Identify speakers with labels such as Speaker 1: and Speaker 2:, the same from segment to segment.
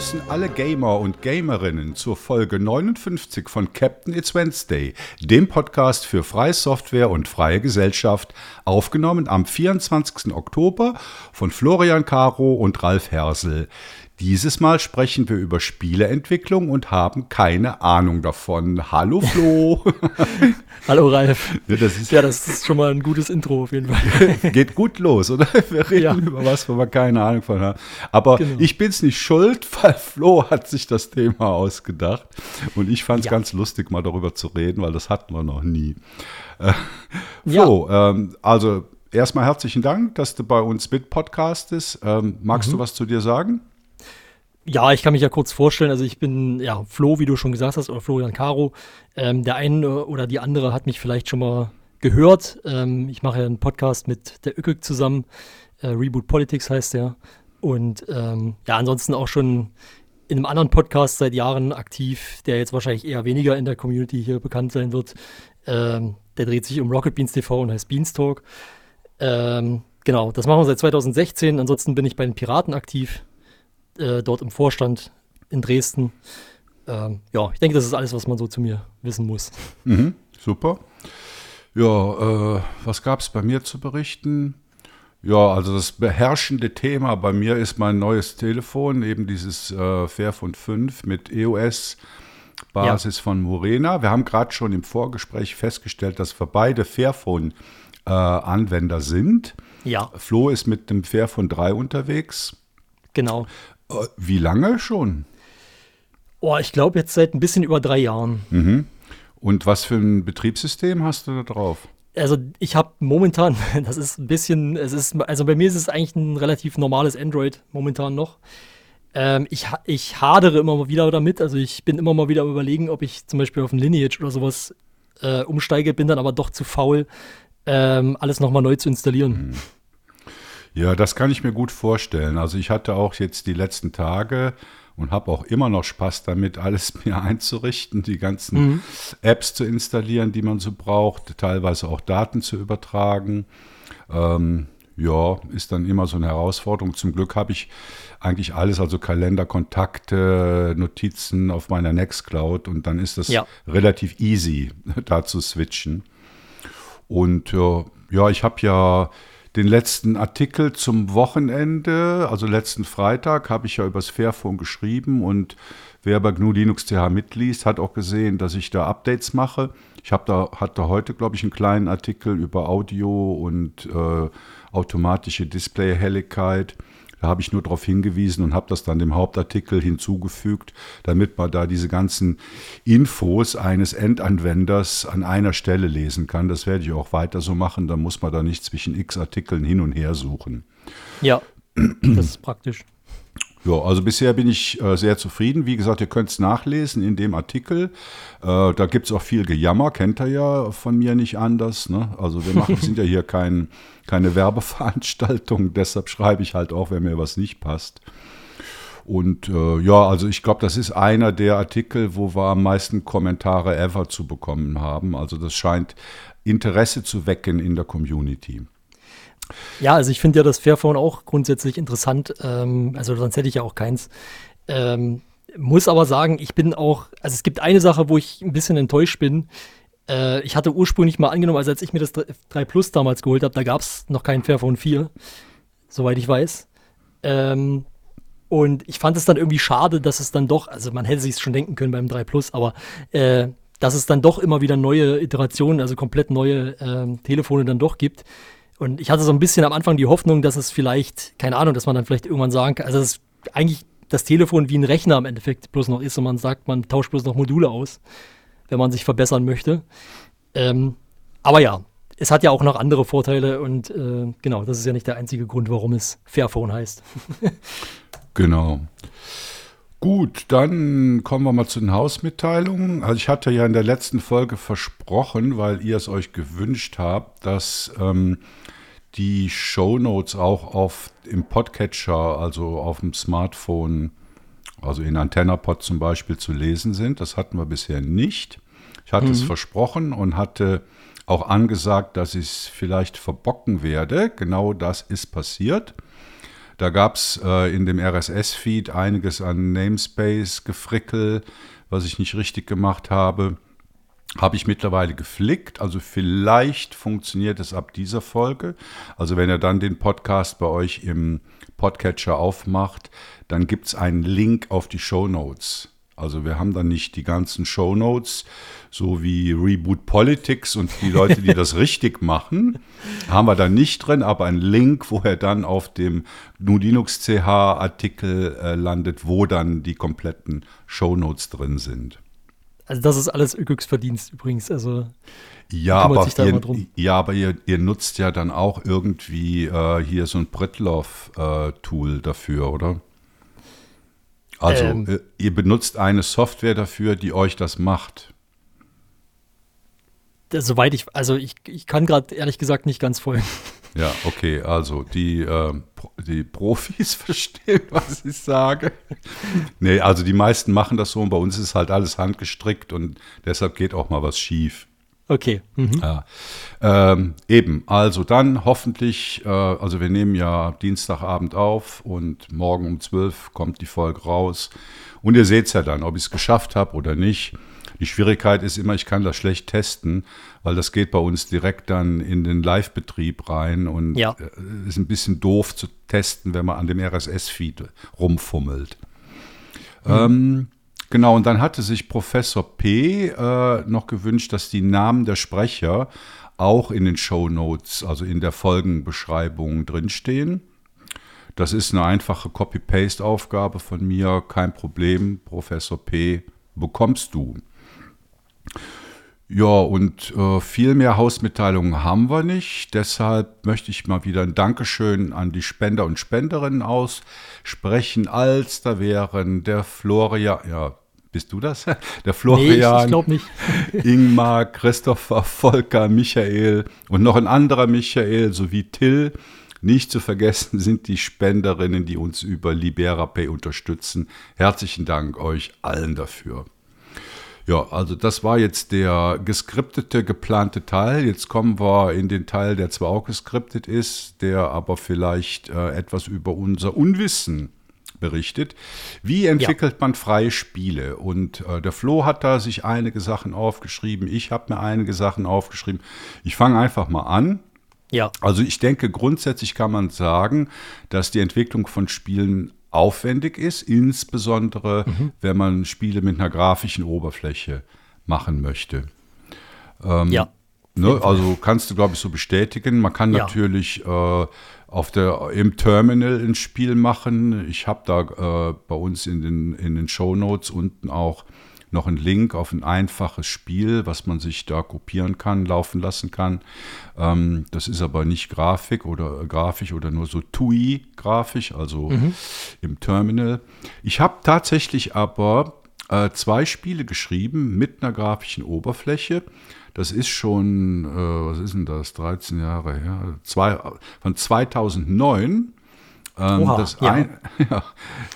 Speaker 1: begrüßen alle Gamer und Gamerinnen zur Folge 59 von Captain It's Wednesday, dem Podcast für freie Software und freie Gesellschaft, aufgenommen am 24. Oktober von Florian Caro und Ralf Hersel. Dieses Mal sprechen wir über Spieleentwicklung und haben keine Ahnung davon. Hallo Flo.
Speaker 2: Hallo Ralf. Ja das, ist, ja, das ist schon mal ein gutes Intro auf jeden Fall.
Speaker 1: Geht gut los, oder? Wir reden ja. über was, wo wir keine Ahnung von haben. Aber genau. ich bin es nicht schuld, weil Flo hat sich das Thema ausgedacht. Und ich fand es ja. ganz lustig, mal darüber zu reden, weil das hatten wir noch nie. Äh, Flo, ähm, also erstmal herzlichen Dank, dass du bei uns mit podcastest. Ähm, magst mhm. du was zu dir sagen?
Speaker 2: Ja, ich kann mich ja kurz vorstellen. Also ich bin ja Flo, wie du schon gesagt hast, oder Florian Caro. Ähm, der eine oder die andere hat mich vielleicht schon mal gehört. Ähm, ich mache ja einen Podcast mit der Ückig zusammen. Äh, Reboot Politics heißt der. Und ähm, ja, ansonsten auch schon in einem anderen Podcast seit Jahren aktiv, der jetzt wahrscheinlich eher weniger in der Community hier bekannt sein wird. Ähm, der dreht sich um Rocket Beans TV und heißt Beanstalk. Ähm, genau, das machen wir seit 2016. Ansonsten bin ich bei den Piraten aktiv äh, dort im Vorstand in Dresden. Ähm, ja, ich denke, das ist alles, was man so zu mir wissen muss.
Speaker 1: Mhm, super. Ja, äh, was gab es bei mir zu berichten? Ja, also das beherrschende Thema bei mir ist mein neues Telefon, eben dieses äh, Fairphone 5 mit EOS. Basis ja. von Morena. Wir haben gerade schon im Vorgespräch festgestellt, dass wir beide Fairphone-Anwender äh, sind.
Speaker 2: Ja.
Speaker 1: Flo ist mit dem Fairphone 3 unterwegs.
Speaker 2: Genau.
Speaker 1: Äh, wie lange schon?
Speaker 2: Oh, ich glaube jetzt seit ein bisschen über drei Jahren.
Speaker 1: Mhm. Und was für ein Betriebssystem hast du da drauf?
Speaker 2: Also ich habe momentan, das ist ein bisschen, es ist, also bei mir ist es eigentlich ein relativ normales Android momentan noch. Ähm, ich, ich hadere immer mal wieder damit, also ich bin immer mal wieder überlegen, ob ich zum Beispiel auf ein Lineage oder sowas äh, umsteige, bin dann aber doch zu faul, ähm, alles nochmal neu zu installieren. Mhm.
Speaker 1: Ja, das kann ich mir gut vorstellen. Also ich hatte auch jetzt die letzten Tage und habe auch immer noch Spaß damit, alles mir einzurichten, die ganzen mhm. Apps zu installieren, die man so braucht, teilweise auch Daten zu übertragen. Ähm, ja, ist dann immer so eine Herausforderung. Zum Glück habe ich eigentlich alles, also Kalender, Kontakte, Notizen auf meiner Nextcloud und dann ist das ja. relativ easy, da zu switchen. Und äh, ja, ich habe ja den letzten Artikel zum Wochenende, also letzten Freitag, habe ich ja übers Fairphone geschrieben und wer bei GNU Linux TH mitliest, hat auch gesehen, dass ich da Updates mache. Ich habe da hatte heute, glaube ich, einen kleinen Artikel über Audio und äh, automatische Display-Helligkeit. Da habe ich nur darauf hingewiesen und habe das dann dem Hauptartikel hinzugefügt, damit man da diese ganzen Infos eines Endanwenders an einer Stelle lesen kann. Das werde ich auch weiter so machen. Da muss man da nicht zwischen x Artikeln hin und her suchen.
Speaker 2: Ja, das ist praktisch.
Speaker 1: Ja, also bisher bin ich äh, sehr zufrieden. Wie gesagt, ihr könnt es nachlesen in dem Artikel. Äh, da gibt es auch viel Gejammer, kennt ihr ja von mir nicht anders. Ne? Also wir machen, sind ja hier kein, keine Werbeveranstaltung, deshalb schreibe ich halt auch, wenn mir was nicht passt. Und äh, ja, also ich glaube, das ist einer der Artikel, wo wir am meisten Kommentare ever zu bekommen haben. Also das scheint Interesse zu wecken in der Community.
Speaker 2: Ja, also ich finde ja das Fairphone auch grundsätzlich interessant. Ähm, also sonst hätte ich ja auch keins. Ähm, muss aber sagen, ich bin auch, also es gibt eine Sache, wo ich ein bisschen enttäuscht bin. Äh, ich hatte ursprünglich mal angenommen, also als ich mir das 3 Plus damals geholt habe, da gab es noch keinen Fairphone 4, soweit ich weiß. Ähm, und ich fand es dann irgendwie schade, dass es dann doch, also man hätte sich schon denken können beim 3 Plus, aber äh, dass es dann doch immer wieder neue Iterationen, also komplett neue äh, Telefone dann doch gibt. Und ich hatte so ein bisschen am Anfang die Hoffnung, dass es vielleicht, keine Ahnung, dass man dann vielleicht irgendwann sagen kann, also es eigentlich das Telefon wie ein Rechner im Endeffekt bloß noch ist und man sagt, man tauscht bloß noch Module aus, wenn man sich verbessern möchte. Ähm, aber ja, es hat ja auch noch andere Vorteile und äh, genau, das ist ja nicht der einzige Grund, warum es Fairphone heißt.
Speaker 1: genau. Gut, dann kommen wir mal zu den Hausmitteilungen. Also ich hatte ja in der letzten Folge versprochen, weil ihr es euch gewünscht habt, dass ähm, die Show Notes auch auf im Podcatcher, also auf dem Smartphone, also in AntennaPod zum Beispiel zu lesen sind. Das hatten wir bisher nicht. Ich hatte mhm. es versprochen und hatte auch angesagt, dass ich es vielleicht verbocken werde. Genau das ist passiert. Da gab es äh, in dem RSS-Feed einiges an Namespace-Gefrickel, was ich nicht richtig gemacht habe. Habe ich mittlerweile geflickt, also vielleicht funktioniert es ab dieser Folge. Also wenn ihr dann den Podcast bei euch im Podcatcher aufmacht, dann gibt es einen Link auf die Show Notes. Also wir haben dann nicht die ganzen Show Notes, so wie Reboot Politics und die Leute, die das richtig machen, haben wir da nicht drin, aber ein Link, wo er dann auf dem GNU Linux CH Artikel äh, landet, wo dann die kompletten Show Notes drin sind.
Speaker 2: Also das ist alles Öküx Verdienst übrigens. Also
Speaker 1: ja, aber, ihr, ja, aber ihr, ihr, nutzt ja dann auch irgendwie äh, hier so ein Britloff-Tool äh, dafür, oder? Also ähm, äh, ihr benutzt eine Software dafür, die euch das macht.
Speaker 2: Soweit ich, also ich, ich kann gerade ehrlich gesagt nicht ganz folgen.
Speaker 1: Ja, okay, also die, äh, die Profis verstehen, was ich sage. nee, also die meisten machen das so und bei uns ist halt alles handgestrickt und deshalb geht auch mal was schief.
Speaker 2: Okay. Mhm.
Speaker 1: Ja. Ähm, eben, also dann hoffentlich, äh, also wir nehmen ja Dienstagabend auf und morgen um 12 kommt die Folge raus. Und ihr seht es ja dann, ob ich es geschafft habe oder nicht. Die Schwierigkeit ist immer, ich kann das schlecht testen, weil das geht bei uns direkt dann in den Live-Betrieb rein und ja. Äh, ist ein bisschen doof zu testen, wenn man an dem RSS-Feed rumfummelt. Mhm. Ähm, Genau, und dann hatte sich Professor P. Äh, noch gewünscht, dass die Namen der Sprecher auch in den Show Notes, also in der Folgenbeschreibung drinstehen. Das ist eine einfache Copy-Paste-Aufgabe von mir, kein Problem. Professor P. bekommst du. Ja, und äh, viel mehr Hausmitteilungen haben wir nicht. Deshalb möchte ich mal wieder ein Dankeschön an die Spender und Spenderinnen aussprechen, als da wären der Florian, ja, bist du das? Der Florian,
Speaker 2: nee, ich, ich nicht.
Speaker 1: Ingmar, Christopher, Volker, Michael und noch ein anderer Michael sowie Till. Nicht zu vergessen sind die Spenderinnen, die uns über LiberaPay unterstützen. Herzlichen Dank euch allen dafür. Ja, also das war jetzt der geskriptete, geplante Teil. Jetzt kommen wir in den Teil, der zwar auch geskriptet ist, der aber vielleicht äh, etwas über unser Unwissen berichtet. Wie entwickelt ja. man freie Spiele? Und äh, der Flo hat da sich einige Sachen aufgeschrieben. Ich habe mir einige Sachen aufgeschrieben. Ich fange einfach mal an. Ja. Also ich denke, grundsätzlich kann man sagen, dass die Entwicklung von Spielen aufwendig ist, insbesondere mhm. wenn man Spiele mit einer grafischen Oberfläche machen möchte. Ähm, ja. Ne, also kannst du, glaube ich, so bestätigen. Man kann ja. natürlich äh, auf der, im Terminal ein Spiel machen. Ich habe da äh, bei uns in den, in den Show Notes unten auch noch einen Link auf ein einfaches Spiel, was man sich da kopieren kann, laufen lassen kann. Ähm, das ist aber nicht Grafik oder äh, grafisch oder nur so TUI-grafisch, also mhm. im Terminal. Ich habe tatsächlich aber äh, zwei Spiele geschrieben mit einer grafischen Oberfläche. Das ist schon, äh, was ist denn das, 13 Jahre her, zwei, von 2009. Ähm, Oha, das, ja. ein, ja,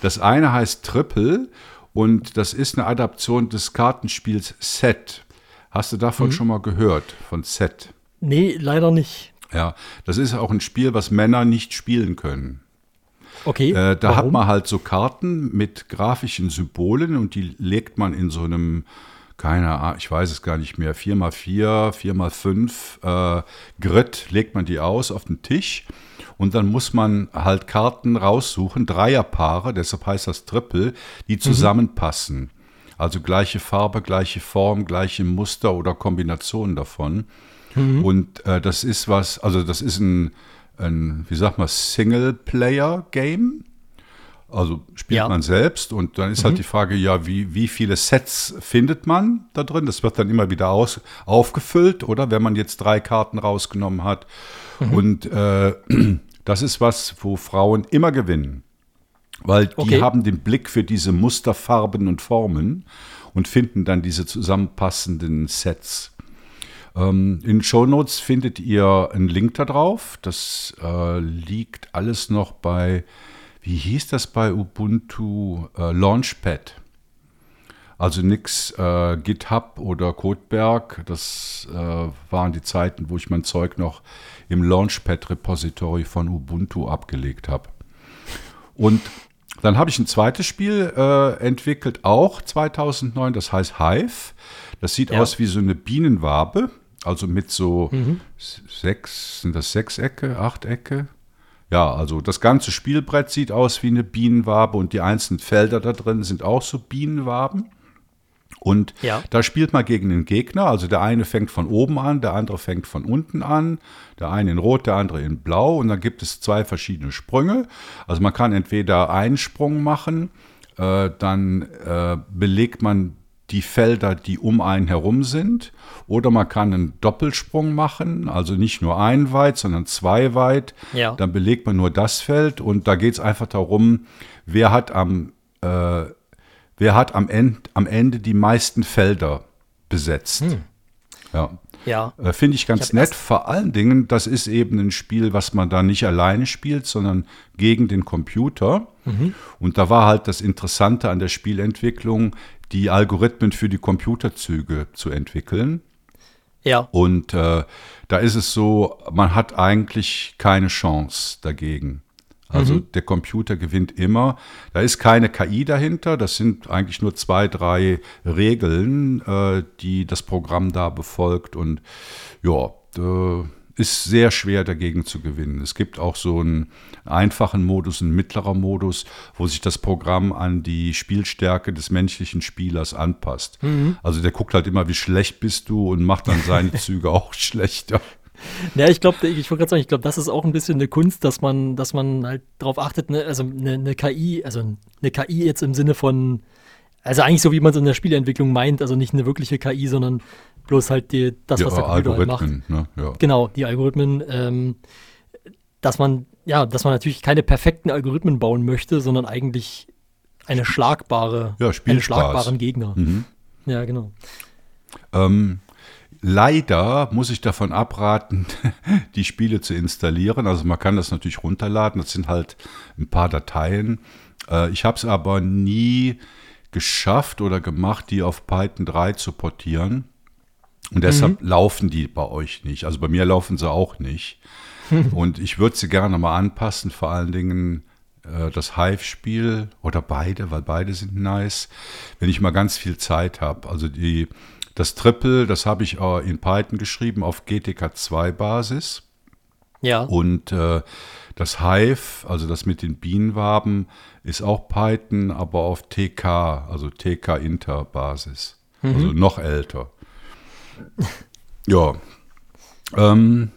Speaker 1: das eine heißt Triple und das ist eine Adaption des Kartenspiels Set. Hast du davon mhm. schon mal gehört, von Set?
Speaker 2: Nee, leider nicht.
Speaker 1: Ja, das ist auch ein Spiel, was Männer nicht spielen können.
Speaker 2: Okay.
Speaker 1: Äh, da Warum? hat man halt so Karten mit grafischen Symbolen und die legt man in so einem keine Ahnung, ich weiß es gar nicht mehr, 4x4, 4x5 äh, Grid, legt man die aus auf den Tisch und dann muss man halt Karten raussuchen, Dreierpaare, deshalb heißt das Triple, die mhm. zusammenpassen. Mhm. Also gleiche Farbe, gleiche Form, gleiche Muster oder Kombinationen davon. Mhm. Und äh, das ist was, also das ist ein, ein wie sagt man, Single-Player-Game. Also spielt ja. man selbst und dann ist halt mhm. halt die Frage, ja, wie, wie viele Sets findet man da drin? Das wird dann immer wieder aus, aufgefüllt, oder? Wenn man jetzt drei Karten rausgenommen hat. Mhm. Und äh, das ist was, wo Frauen immer gewinnen. Weil die okay. haben den Blick für diese Musterfarben und Formen und finden dann diese zusammenpassenden Sets. Ähm, in Show Notes findet ihr einen Link da drauf. Das äh, liegt alles noch bei wie hieß das bei Ubuntu? Äh, Launchpad. Also nichts äh, GitHub oder Codeberg. Das äh, waren die Zeiten, wo ich mein Zeug noch im Launchpad-Repository von Ubuntu abgelegt habe. Und dann habe ich ein zweites Spiel äh, entwickelt, auch 2009, das heißt Hive. Das sieht
Speaker 2: Ja.
Speaker 1: aus wie so eine Bienenwabe, also mit so sechs, sind das Sechsecke, Achtecke? Ja, also das ganze Spielbrett sieht aus wie eine Bienenwabe und die einzelnen Felder da drin sind auch so Bienenwaben. Und
Speaker 2: Ja.
Speaker 1: da spielt man gegen den Gegner. Also der eine fängt von oben an, der andere fängt von unten an. Der eine in Rot, der andere in Blau. Und dann gibt es zwei verschiedene Sprünge. Also man kann entweder einen Sprung machen, äh, dann äh, belegt man die Felder, die um einen herum sind. Oder man kann einen Doppelsprung machen, also nicht nur ein weit, sondern zwei weit.
Speaker 2: Ja.
Speaker 1: Dann belegt man nur das Feld und da geht es einfach darum, wer hat am, äh, wer hat am, End, am Ende die meisten Felder besetzt. Ja.
Speaker 2: Ja.
Speaker 1: Äh, Finde ich ganz
Speaker 2: Ich
Speaker 1: nett. Vor allen Dingen, das ist eben ein Spiel, was man da nicht alleine spielt, sondern gegen den Computer.
Speaker 2: Mhm.
Speaker 1: Und da war halt das Interessante an der Spielentwicklung, die Algorithmen für die Computerzüge zu entwickeln.
Speaker 2: Ja.
Speaker 1: Und äh, da ist es so, man hat eigentlich keine Chance dagegen. Also der Computer gewinnt immer. Da ist keine KI dahinter. Das sind eigentlich nur zwei, drei Regeln, äh, die das Programm da befolgt. Und ja, äh, ist sehr schwer dagegen zu gewinnen. Es gibt auch so einen einfachen Modus, einen mittlerer Modus, wo sich das Programm an die Spielstärke des menschlichen Spielers anpasst. Also der guckt halt immer, wie schlecht bist du und macht dann seine Züge auch schlechter.
Speaker 2: Ja, ich glaube, ich wollte gerade sagen, ich glaube, das ist auch ein bisschen eine Kunst, dass man, dass man halt darauf achtet, ne, also eine, eine KI, also eine KI jetzt im Sinne von, also eigentlich so wie man es in der Spieleentwicklung meint, also nicht eine wirkliche KI, sondern bloß halt die, das,
Speaker 1: ja,
Speaker 2: was der Computer halt macht.
Speaker 1: Algorithmen, ne? ja.
Speaker 2: Genau, die Algorithmen, ähm, dass man, ja, dass man natürlich keine perfekten Algorithmen bauen möchte, sondern eigentlich eine schlagbare,
Speaker 1: Ja,
Speaker 2: einen schlagbaren Gegner.
Speaker 1: Mhm.
Speaker 2: Ja, genau.
Speaker 1: Ähm, leider muss ich davon abraten, die Spiele zu installieren. Also man kann das natürlich runterladen. Das sind halt ein paar Dateien. Äh, ich habe es aber nie geschafft oder gemacht, die auf Python 3 zu portieren. Und deshalb laufen die bei euch nicht. Also bei mir laufen sie auch nicht. Und ich würde sie gerne mal anpassen, vor allen Dingen äh, das Hive-Spiel oder beide, weil beide sind nice, wenn ich mal ganz viel Zeit habe. Also die, das Triple, das habe ich äh, in Python geschrieben auf GTK2-Basis.
Speaker 2: Ja,
Speaker 1: Und äh, das Hive, also das mit den Bienenwaben, ist auch Python, aber auf TK, also TK-Inter-Basis. Also noch älter. Ja. Ähm,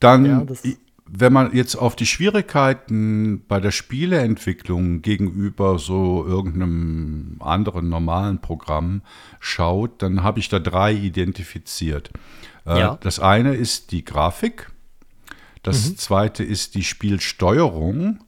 Speaker 1: dann,
Speaker 2: Ja,
Speaker 1: wenn man jetzt auf die Schwierigkeiten bei der Spieleentwicklung gegenüber so irgendeinem anderen normalen Programm schaut, dann habe ich da drei identifiziert. Äh,
Speaker 2: Ja.
Speaker 1: Das eine ist die Grafik. Das zweite ist die Spielsteuerung.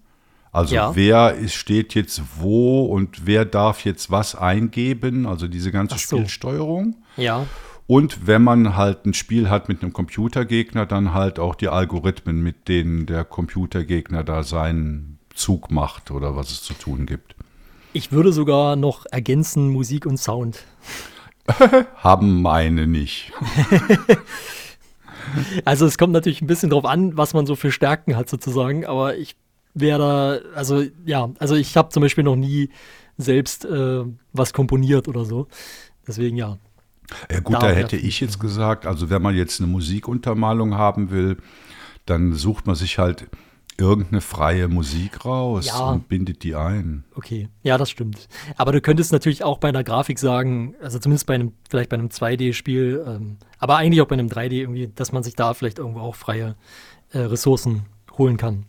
Speaker 1: Also
Speaker 2: Ja.
Speaker 1: wer ist, steht jetzt wo und wer darf jetzt was eingeben, also diese ganze
Speaker 2: so.
Speaker 1: Spielsteuerung.
Speaker 2: ja,
Speaker 1: Und wenn man halt ein Spiel hat mit einem Computergegner, dann halt auch die Algorithmen, mit denen der Computergegner da seinen Zug macht oder was es zu tun gibt.
Speaker 2: ich würde sogar noch ergänzen Musik und Sound.
Speaker 1: Haben meine nicht.
Speaker 2: Also es kommt natürlich ein bisschen drauf an, was man so für Stärken hat sozusagen, aber ich wäre da, also ja, also ich habe zum Beispiel noch nie selbst äh, was komponiert oder so. Deswegen ja.
Speaker 1: Ja gut,
Speaker 2: Da
Speaker 1: hätte ich jetzt gesagt, also wenn man jetzt eine Musikuntermalung haben will, dann sucht man sich halt irgendeine freie Musik raus
Speaker 2: Ja.
Speaker 1: und bindet die ein.
Speaker 2: Okay, ja, das stimmt. Aber du könntest natürlich auch bei einer Grafik sagen, also zumindest bei einem, vielleicht bei einem 2D-Spiel, ähm, aber eigentlich auch bei einem 3D irgendwie, dass man sich da vielleicht irgendwo auch freie äh, Ressourcen holen kann.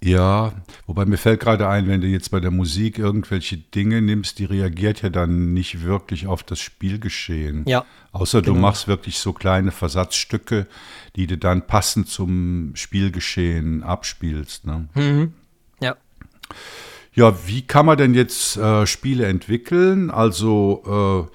Speaker 1: Ja, wobei mir fällt gerade ein, wenn du jetzt bei der Musik irgendwelche Dinge nimmst, die reagiert ja dann nicht wirklich auf das Spielgeschehen.
Speaker 2: Ja,
Speaker 1: Außer du
Speaker 2: genau.
Speaker 1: machst wirklich so kleine Versatzstücke, die du dann passend zum Spielgeschehen abspielst. Ne?
Speaker 2: Mhm. Ja.
Speaker 1: Ja, wie kann man denn jetzt äh, Spiele entwickeln? Also, äh,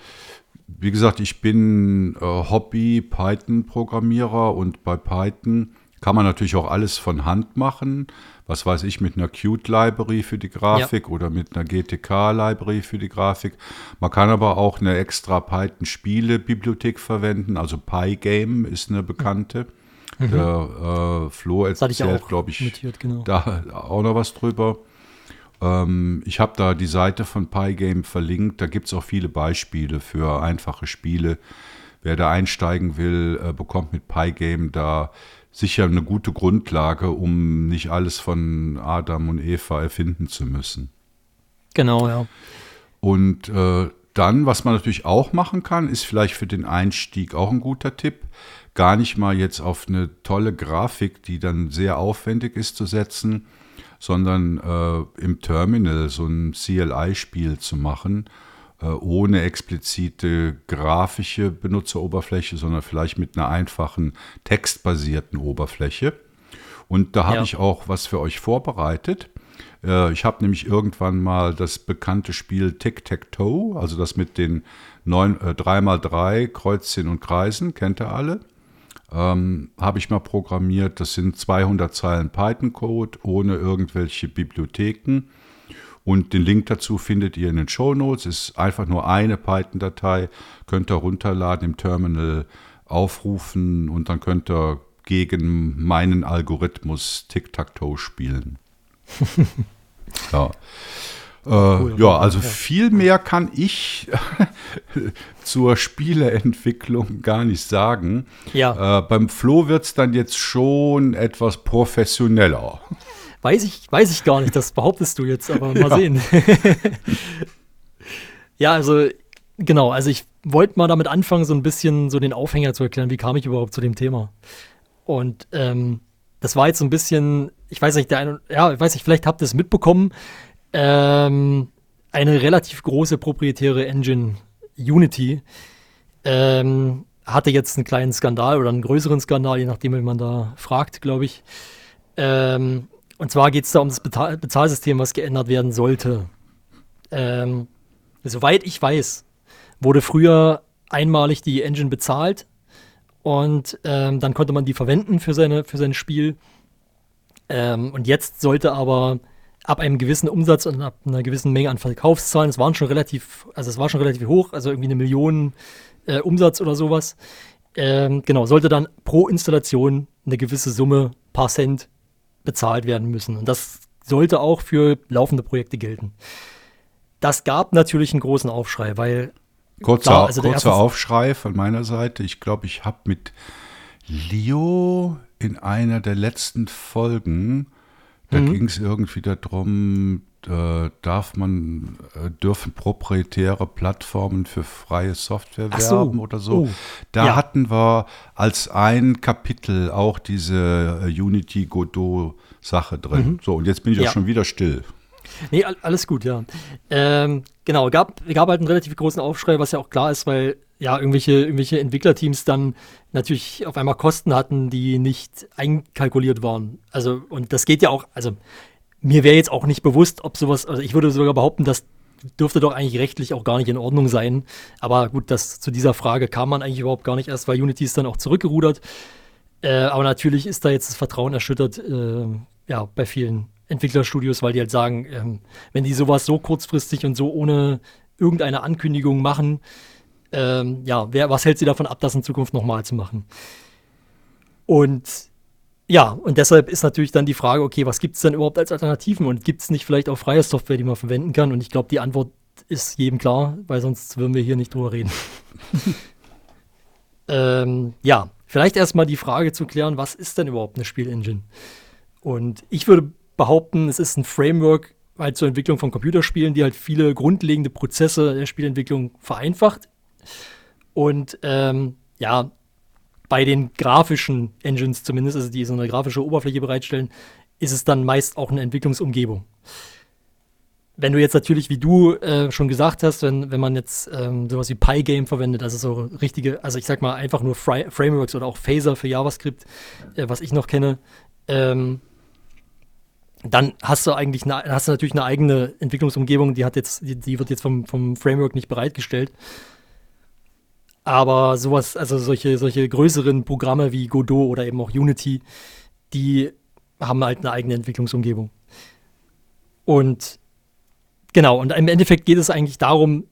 Speaker 1: wie gesagt, ich bin äh, Hobby-Python-Programmierer und bei Python kann man natürlich auch alles von Hand machen. Was weiß ich, mit einer Qt-Library für die Grafik oder mit einer GTK-Library für die Grafik. Man kann aber auch eine extra Python-Spiele-Bibliothek verwenden. Also Pygame ist eine bekannte. Mhm. Der äh, Flo erzählt, glaube ich, notiert, genau. da auch noch was drüber. Ähm, ich habe da die Seite von Pygame verlinkt. Da gibt es auch viele Beispiele für einfache Spiele. Wer da einsteigen will, äh, bekommt mit Pygame da sicher eine gute Grundlage, um nicht alles von Adam und Eva erfinden zu müssen.
Speaker 2: Genau, ja.
Speaker 1: Und äh, dann, was man natürlich auch machen kann, ist vielleicht für den Einstieg auch ein guter Tipp, gar nicht mal jetzt auf eine tolle Grafik, die dann sehr aufwendig ist zu setzen, sondern äh, im Terminal so ein CLI-Spiel zu machen, ohne explizite grafische Benutzeroberfläche, sondern vielleicht mit einer einfachen textbasierten Oberfläche. Und da habe ja. ich auch was für euch vorbereitet. Äh, ich habe nämlich irgendwann mal das bekannte Spiel Tic-Tac-Toe, also das mit den 9, äh, 3x3 Kreuzchen und Kreisen, kennt ihr alle? Ähm, habe ich mal programmiert. Das sind 200 Zeilen Python-Code ohne irgendwelche Bibliotheken. Und den Link dazu findet ihr in den Show Notes. Ist einfach nur eine Python-Datei. Könnt ihr runterladen im Terminal aufrufen und dann könnt ihr gegen meinen Algorithmus Tic-Tac-Toe spielen. ja. Äh, cool, ja, also ja. viel mehr kann ich zur Spieleentwicklung gar nicht sagen. Ja. Äh, beim Flo wird es dann jetzt schon etwas professioneller.
Speaker 2: Weiß ich, weiß ich gar nicht, das behauptest du jetzt, aber mal ja. sehen. ja, also genau, also ich wollte mal damit anfangen, so ein bisschen so den Aufhänger zu erklären, wie kam ich überhaupt zu dem Thema. Und ähm, das war jetzt so ein bisschen, ich weiß nicht, der eine, ja, ich weiß nicht, vielleicht habt ihr es mitbekommen, ähm, eine relativ große proprietäre Engine, Unity, ähm, hatte jetzt einen kleinen Skandal oder einen größeren Skandal, je nachdem, wie man da fragt, glaube ich. Ähm, und zwar geht es da um das Bezahl Bezahlsystem, was geändert werden sollte. Ähm, soweit ich weiß, wurde früher einmalig die Engine bezahlt und ähm, dann konnte man die verwenden für, seine, für sein Spiel. Ähm, und jetzt sollte aber ab einem gewissen Umsatz und ab einer gewissen Menge an Verkaufszahlen, es waren schon relativ, also es war schon relativ hoch, also irgendwie eine Million äh, Umsatz oder sowas. Ähm, genau, sollte dann pro Installation eine gewisse Summe, paar Cent bezahlt werden müssen. Und das sollte auch für laufende Projekte gelten. Das gab natürlich einen großen Aufschrei, weil.
Speaker 1: Kurzer, klar, also kurzer Aufschrei von meiner Seite. Ich glaube, ich habe mit Leo in einer der letzten Folgen, da mhm. ging es irgendwie darum, äh, darf man, äh, dürfen proprietäre Plattformen für freie Software Ach werben so. oder so. Oh. Da ja. hatten wir als ein Kapitel auch diese äh, Unity Godot Sache drin. Mhm. So, und jetzt bin ich ja. auch schon wieder still.
Speaker 2: Nee, alles gut, ja. Ähm, genau, gab, gab halt einen relativ großen Aufschrei, was ja auch klar ist, weil ja irgendwelche, irgendwelche Entwicklerteams dann natürlich auf einmal Kosten hatten, die nicht einkalkuliert waren. Also, und das geht ja auch, also mir wäre jetzt auch nicht bewusst, ob sowas, also ich würde sogar behaupten, das dürfte doch eigentlich rechtlich auch gar nicht in Ordnung sein. Aber gut, das, zu dieser Frage kam man eigentlich überhaupt gar nicht erst, weil Unity ist dann auch zurückgerudert. Äh, aber natürlich ist da jetzt das Vertrauen erschüttert, äh, ja, bei vielen Entwicklerstudios, weil die halt sagen, ähm, wenn die sowas so kurzfristig und so ohne irgendeine Ankündigung machen, ähm, ja, wer, was hält sie davon ab, das in Zukunft nochmal zu machen? Und ja, und deshalb ist natürlich dann die Frage, okay, was gibt es denn überhaupt als Alternativen und gibt es nicht vielleicht auch freie Software, die man verwenden kann? Und ich glaube, die Antwort ist jedem klar, weil sonst würden wir hier nicht drüber reden. ähm, ja, vielleicht erstmal die Frage zu klären, was ist denn überhaupt eine Spielengine? Und ich würde behaupten, es ist ein Framework halt zur Entwicklung von Computerspielen, die halt viele grundlegende Prozesse der Spielentwicklung vereinfacht. Und ähm, ja, bei den grafischen Engines zumindest, also die so eine grafische Oberfläche bereitstellen, ist es dann meist auch eine Entwicklungsumgebung. Wenn du jetzt natürlich, wie du äh, schon gesagt hast, wenn, wenn man jetzt ähm, sowas wie Pygame verwendet, also so richtige, also ich sag mal einfach nur Fra Frameworks oder auch Phaser für JavaScript, äh, was ich noch kenne, ähm, dann hast du eigentlich eine, hast du natürlich eine eigene Entwicklungsumgebung, die hat jetzt, die, die wird jetzt vom, vom Framework nicht bereitgestellt. Aber sowas, also solche, solche größeren Programme wie Godot oder eben auch Unity, die haben halt eine eigene Entwicklungsumgebung. Und genau, und im Endeffekt geht es eigentlich darum,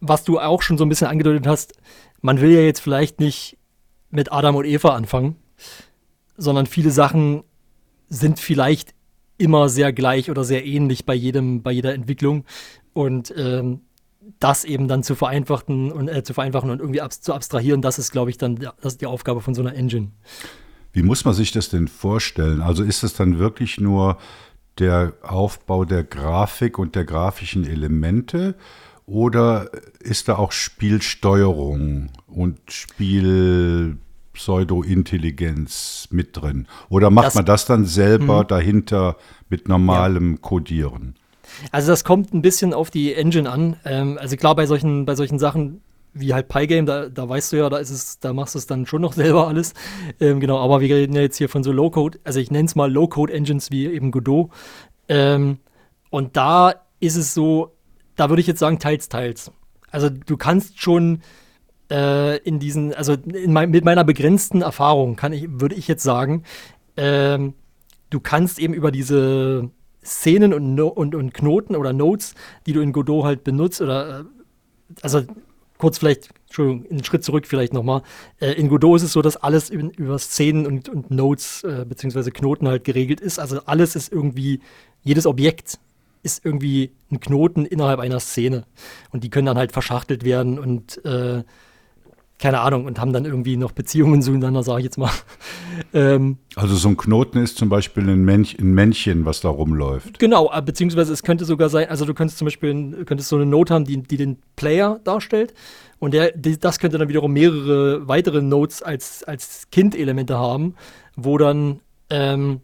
Speaker 2: was du auch schon so ein bisschen angedeutet hast, man will ja jetzt vielleicht nicht mit Adam und Eva anfangen, sondern viele Sachen sind vielleicht immer sehr gleich oder sehr ähnlich bei jedem, bei jeder Entwicklung. Und ähm, das eben dann zu vereinfachen und äh, zu vereinfachen und irgendwie ab, zu abstrahieren, das ist, glaube ich, dann das ist die Aufgabe von so einer Engine.
Speaker 1: Wie muss man sich das denn vorstellen? Also ist es dann wirklich nur der Aufbau der Grafik und der grafischen Elemente oder ist da auch Spielsteuerung und Spiel Pseudo-Intelligenz mit drin? Oder macht das, man das dann selber mh. dahinter mit normalem. Codieren?
Speaker 2: Also das kommt ein bisschen auf die Engine an. Ähm, also klar, bei solchen, bei solchen Sachen wie halt Pygame, da, da weißt du ja, da ist es, da machst du es dann schon noch selber alles. Ähm, genau, aber wir reden ja jetzt hier von so Low-Code, also ich nenne es mal Low-Code-Engines wie eben Godot. Ähm, und da ist es so, da würde ich jetzt sagen, teils, teils. Also du kannst schon äh, in diesen, also mein, mit meiner begrenzten Erfahrung kann ich, würde ich jetzt sagen, ähm, du kannst eben über diese Szenen und, no und, und Knoten oder Notes, die du in Godot halt benutzt, oder äh, also kurz vielleicht, Entschuldigung, einen Schritt zurück vielleicht nochmal. Äh, in Godot ist es so, dass alles über, über Szenen und, und Nodes äh, beziehungsweise Knoten halt geregelt ist. Also alles ist irgendwie, jedes Objekt ist irgendwie ein Knoten innerhalb einer Szene. Und die können dann halt verschachtelt werden und äh, keine Ahnung, und haben dann irgendwie noch Beziehungen zueinander, sage ich jetzt mal.
Speaker 1: ähm, also so ein Knoten ist zum Beispiel ein, Mänch ein, Männchen, was da rumläuft.
Speaker 2: Genau, äh, beziehungsweise es könnte sogar sein, also du könntest zum Beispiel könntest so eine Note haben, die, die den Player darstellt. Und der, die, das könnte dann wiederum mehrere weitere Notes als, als Kind-Elemente haben, wo dann, ähm,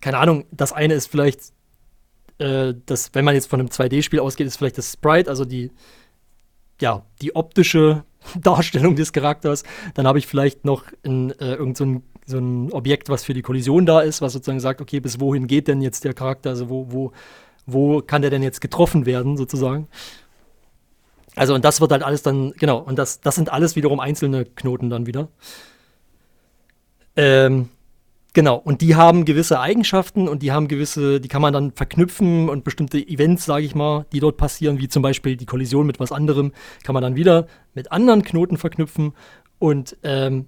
Speaker 2: keine Ahnung, das eine ist vielleicht, äh, das, wenn man jetzt von einem 2D-Spiel ausgeht, ist vielleicht das Sprite, also die, ja, die optische Darstellung des Charakters. Dann habe ich vielleicht noch ein, äh, irgend so ein, so ein, Objekt, was für die Kollision da ist, was sozusagen sagt, okay, bis wohin geht denn jetzt der Charakter? Also wo, wo, wo kann der denn jetzt getroffen werden, sozusagen? Also und das wird halt alles dann, genau, und das, das sind alles wiederum einzelne Knoten dann wieder. Ähm, Genau, und die haben gewisse Eigenschaften und die haben gewisse, die kann man dann verknüpfen und bestimmte Events, sage ich mal, die dort passieren, wie zum Beispiel die Kollision mit was anderem, kann man dann wieder mit anderen Knoten verknüpfen. Und ähm,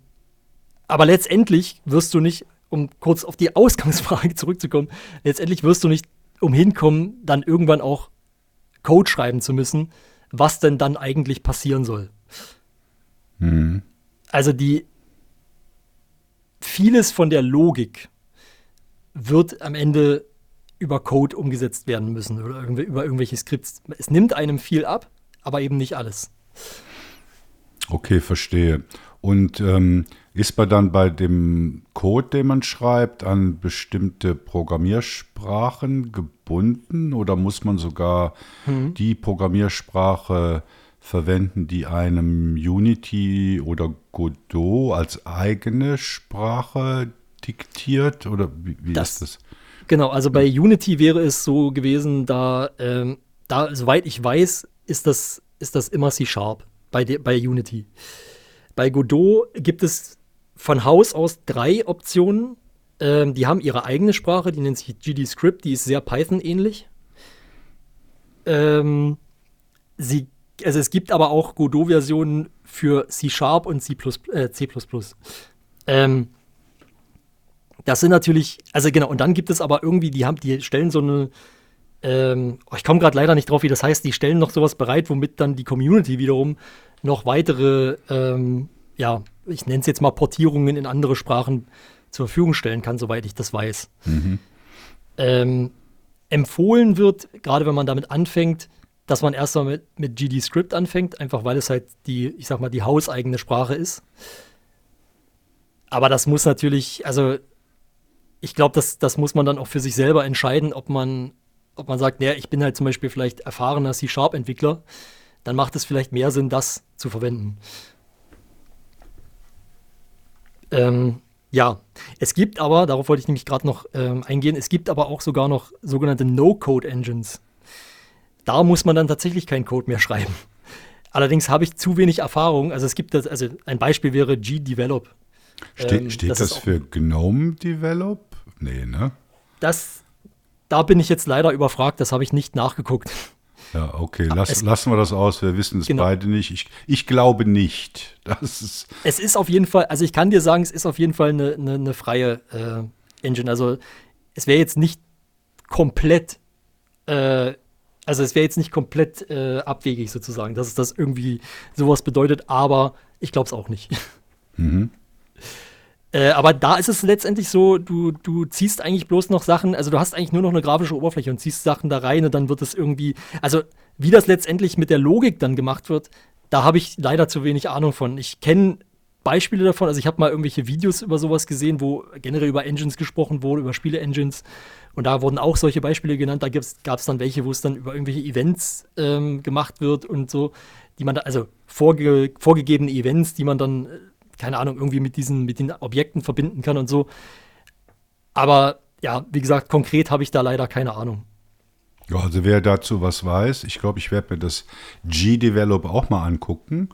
Speaker 2: aber letztendlich wirst du nicht, um kurz auf die Ausgangsfrage zurückzukommen, letztendlich wirst du nicht umhin kommen, dann irgendwann auch Code schreiben zu müssen, was denn dann eigentlich passieren soll. Mhm. Also die vieles von der Logik wird am Ende über Code umgesetzt werden müssen oder über irgendwelche Skripts. Es nimmt einem viel ab, aber eben nicht alles.
Speaker 1: Okay, verstehe. Und ähm, ist man dann bei dem Code, den man schreibt, an bestimmte Programmiersprachen gebunden oder muss man sogar hm. die Programmiersprache verwenden die einem Unity oder Godot als eigene Sprache diktiert oder wie, wie das, ist das?
Speaker 2: Genau, also bei Unity wäre es so gewesen, da, ähm, da soweit ich weiß, ist das, ist das immer C-Sharp bei, bei Unity. Bei Godot gibt es von Haus aus drei Optionen. Ähm, die haben ihre eigene Sprache, die nennt sich GD-Script, die ist sehr Python-ähnlich. Ähm, sie also es gibt aber auch Godot-Versionen für C-Sharp und C++. Äh, C++. Ähm, das sind natürlich, also genau, und dann gibt es aber irgendwie, die haben, die stellen so eine, ähm, oh, ich komme gerade leider nicht drauf, wie das heißt, die stellen noch sowas bereit, womit dann die Community wiederum noch weitere, ähm, ja, ich nenne es jetzt mal Portierungen in andere Sprachen zur Verfügung stellen kann, soweit ich das weiß. Mhm. Ähm, empfohlen wird, gerade wenn man damit anfängt, dass man erstmal mit, mit GD Script anfängt, einfach weil es halt die, ich sag mal, die hauseigene Sprache ist. Aber das muss natürlich, also ich glaube, das, das muss man dann auch für sich selber entscheiden, ob man, ob man sagt, naja, ich bin halt zum Beispiel vielleicht erfahrener C-Sharp-Entwickler, dann macht es vielleicht mehr Sinn, das zu verwenden. Ähm, ja, es gibt aber, darauf wollte ich nämlich gerade noch ähm, eingehen, es gibt aber auch sogar noch sogenannte No-Code-Engines. Da muss man dann tatsächlich keinen Code mehr schreiben. Allerdings habe ich zu wenig Erfahrung. Also es gibt das, also ein Beispiel wäre G-Develop.
Speaker 1: Ste ähm, steht das, das für GNOME Develop? Nee, ne?
Speaker 2: Das, da bin ich jetzt leider überfragt, das habe ich nicht nachgeguckt.
Speaker 1: Ja, okay, Lass, es, lassen wir das aus. Wir wissen es genau. beide nicht. Ich, ich glaube nicht. Das ist
Speaker 2: es ist auf jeden Fall, also ich kann dir sagen, es ist auf jeden Fall eine, eine, eine freie äh, Engine. Also es wäre jetzt nicht komplett, äh, also es wäre jetzt nicht komplett äh, abwegig sozusagen, dass es das irgendwie sowas bedeutet, aber ich glaube es auch nicht. Mhm. Äh, aber da ist es letztendlich so, du, du ziehst eigentlich bloß noch Sachen, also du hast eigentlich nur noch eine grafische Oberfläche und ziehst Sachen da rein und dann wird es irgendwie, also wie das letztendlich mit der Logik dann gemacht wird, da habe ich leider zu wenig Ahnung von. Ich kenne Beispiele davon, also ich habe mal irgendwelche Videos über sowas gesehen, wo generell über Engines gesprochen wurde, über Spiele-Engines und da wurden auch solche Beispiele genannt. Da gab es dann welche, wo es dann über irgendwelche Events ähm, gemacht wird und so, die man da, also vorge vorgegebene Events, die man dann äh, keine Ahnung, irgendwie mit diesen, mit den Objekten verbinden kann und so. Aber ja, wie gesagt, konkret habe ich da leider keine Ahnung.
Speaker 1: Ja, also wer dazu was weiß, ich glaube, ich werde mir das G-Develop auch mal angucken.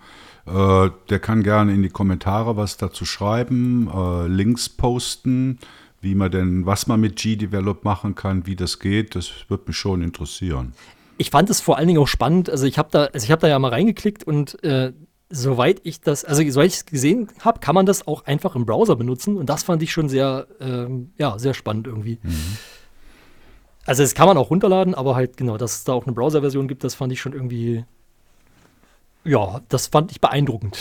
Speaker 1: Äh, der kann gerne in die Kommentare was dazu schreiben, äh, Links posten, wie man denn, was man mit G-Develop machen kann, wie das geht. Das würde mich schon interessieren.
Speaker 2: Ich fand es vor allen Dingen auch spannend. Also ich habe da, also ich da ja mal reingeklickt und äh, soweit ich das, also soweit ich es gesehen habe, kann man das auch einfach im Browser benutzen und das fand ich schon sehr, ähm, ja, sehr spannend irgendwie. Mhm. Also das kann man auch runterladen, aber halt genau, dass es da auch eine Browser-Version gibt, das fand ich schon irgendwie, ja, das fand ich beeindruckend.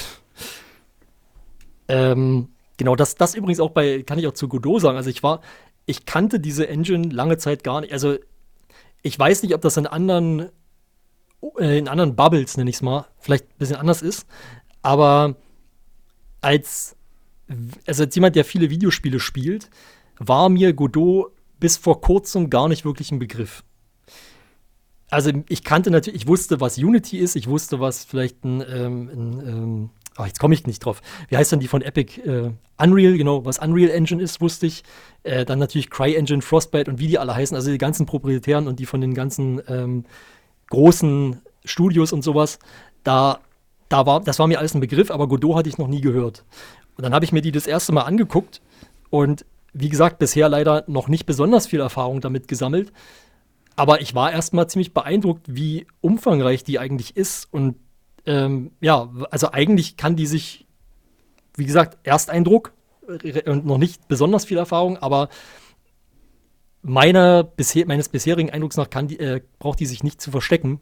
Speaker 2: Ähm, genau, das, das übrigens auch bei, kann ich auch zu Godot sagen, also ich war, ich kannte diese Engine lange Zeit gar nicht, also ich weiß nicht, ob das in anderen äh, in anderen Bubbles, nenne ich es mal, vielleicht ein bisschen anders ist. Aber als, also als jemand, der viele Videospiele spielt, war mir Godot bis vor kurzem gar nicht wirklich ein Begriff. Also ich kannte natürlich, ich wusste, was Unity ist, ich wusste, was vielleicht ein, ähm, ein ähm, oh, jetzt komme ich nicht drauf. Wie heißt dann die von Epic? Äh, Unreal, genau, was Unreal Engine ist, wusste ich. Äh, dann natürlich CryEngine, Frostbite und wie die alle heißen, also die ganzen proprietären und die von den ganzen ähm, großen Studios und sowas, da, da war, das war mir alles ein Begriff, aber Godot hatte ich noch nie gehört. Und dann habe ich mir die das erste Mal angeguckt und wie gesagt, bisher leider noch nicht besonders viel Erfahrung damit gesammelt. Aber ich war erstmal ziemlich beeindruckt, wie umfangreich die eigentlich ist. Und ähm, ja, also eigentlich kann die sich, wie gesagt, Ersteindruck und noch nicht besonders viel Erfahrung, aber meiner, bisher, meines bisherigen Eindrucks nach kann die, äh, braucht die sich nicht zu verstecken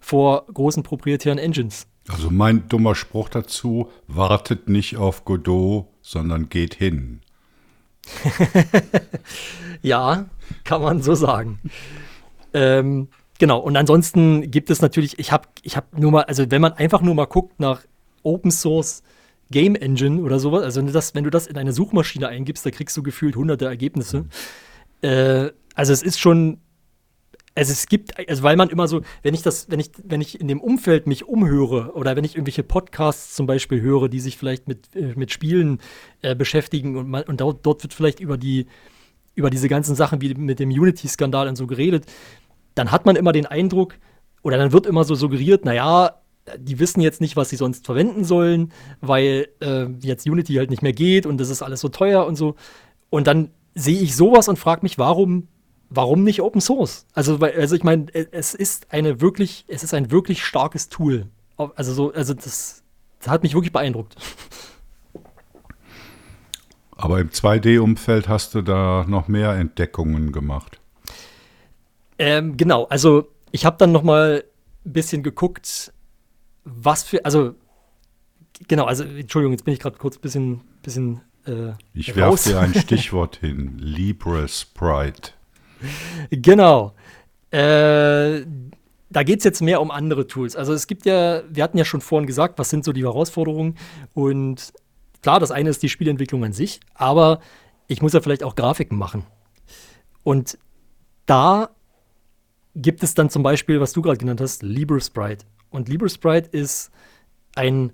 Speaker 2: vor großen proprietären Engines.
Speaker 1: Also mein dummer Spruch dazu, wartet nicht auf Godot, sondern geht hin.
Speaker 2: ja, kann man so sagen. Ähm, genau, und ansonsten gibt es natürlich, ich habe ich hab nur mal, also wenn man einfach nur mal guckt nach Open Source Game Engine oder sowas, also wenn du das, wenn du das in eine Suchmaschine eingibst, da kriegst du gefühlt hunderte Ergebnisse. Mhm. Äh, also es ist schon, also es gibt, also weil man immer so, wenn ich das, wenn ich, wenn ich in dem Umfeld mich umhöre oder wenn ich irgendwelche Podcasts zum Beispiel höre, die sich vielleicht mit, äh, mit Spielen äh, beschäftigen und, man, und dort, dort wird vielleicht über die, über diese ganzen Sachen wie mit dem Unity-Skandal und so geredet, dann hat man immer den Eindruck, oder dann wird immer so suggeriert, naja, die wissen jetzt nicht, was sie sonst verwenden sollen, weil äh, jetzt Unity halt nicht mehr geht und das ist alles so teuer und so. Und dann sehe ich sowas und frage mich, warum, warum nicht Open Source? Also, also ich meine, es ist eine wirklich, es ist ein wirklich starkes Tool. Also so, also das, das hat mich wirklich beeindruckt.
Speaker 1: Aber im 2D-Umfeld hast du da noch mehr Entdeckungen gemacht.
Speaker 2: Ähm, genau, also ich habe dann noch mal ein bisschen geguckt, was für, also genau, also Entschuldigung, jetzt bin ich gerade kurz ein bisschen, bisschen
Speaker 1: äh, ich werfe dir ein Stichwort hin: Libre Sprite.
Speaker 2: Genau. Äh, da geht es jetzt mehr um andere Tools. Also es gibt ja, wir hatten ja schon vorhin gesagt, was sind so die Herausforderungen. Und klar, das eine ist die Spielentwicklung an sich, aber ich muss ja vielleicht auch Grafiken machen. Und da gibt es dann zum Beispiel, was du gerade genannt hast, LibreSprite. Und LibreSprite ist ein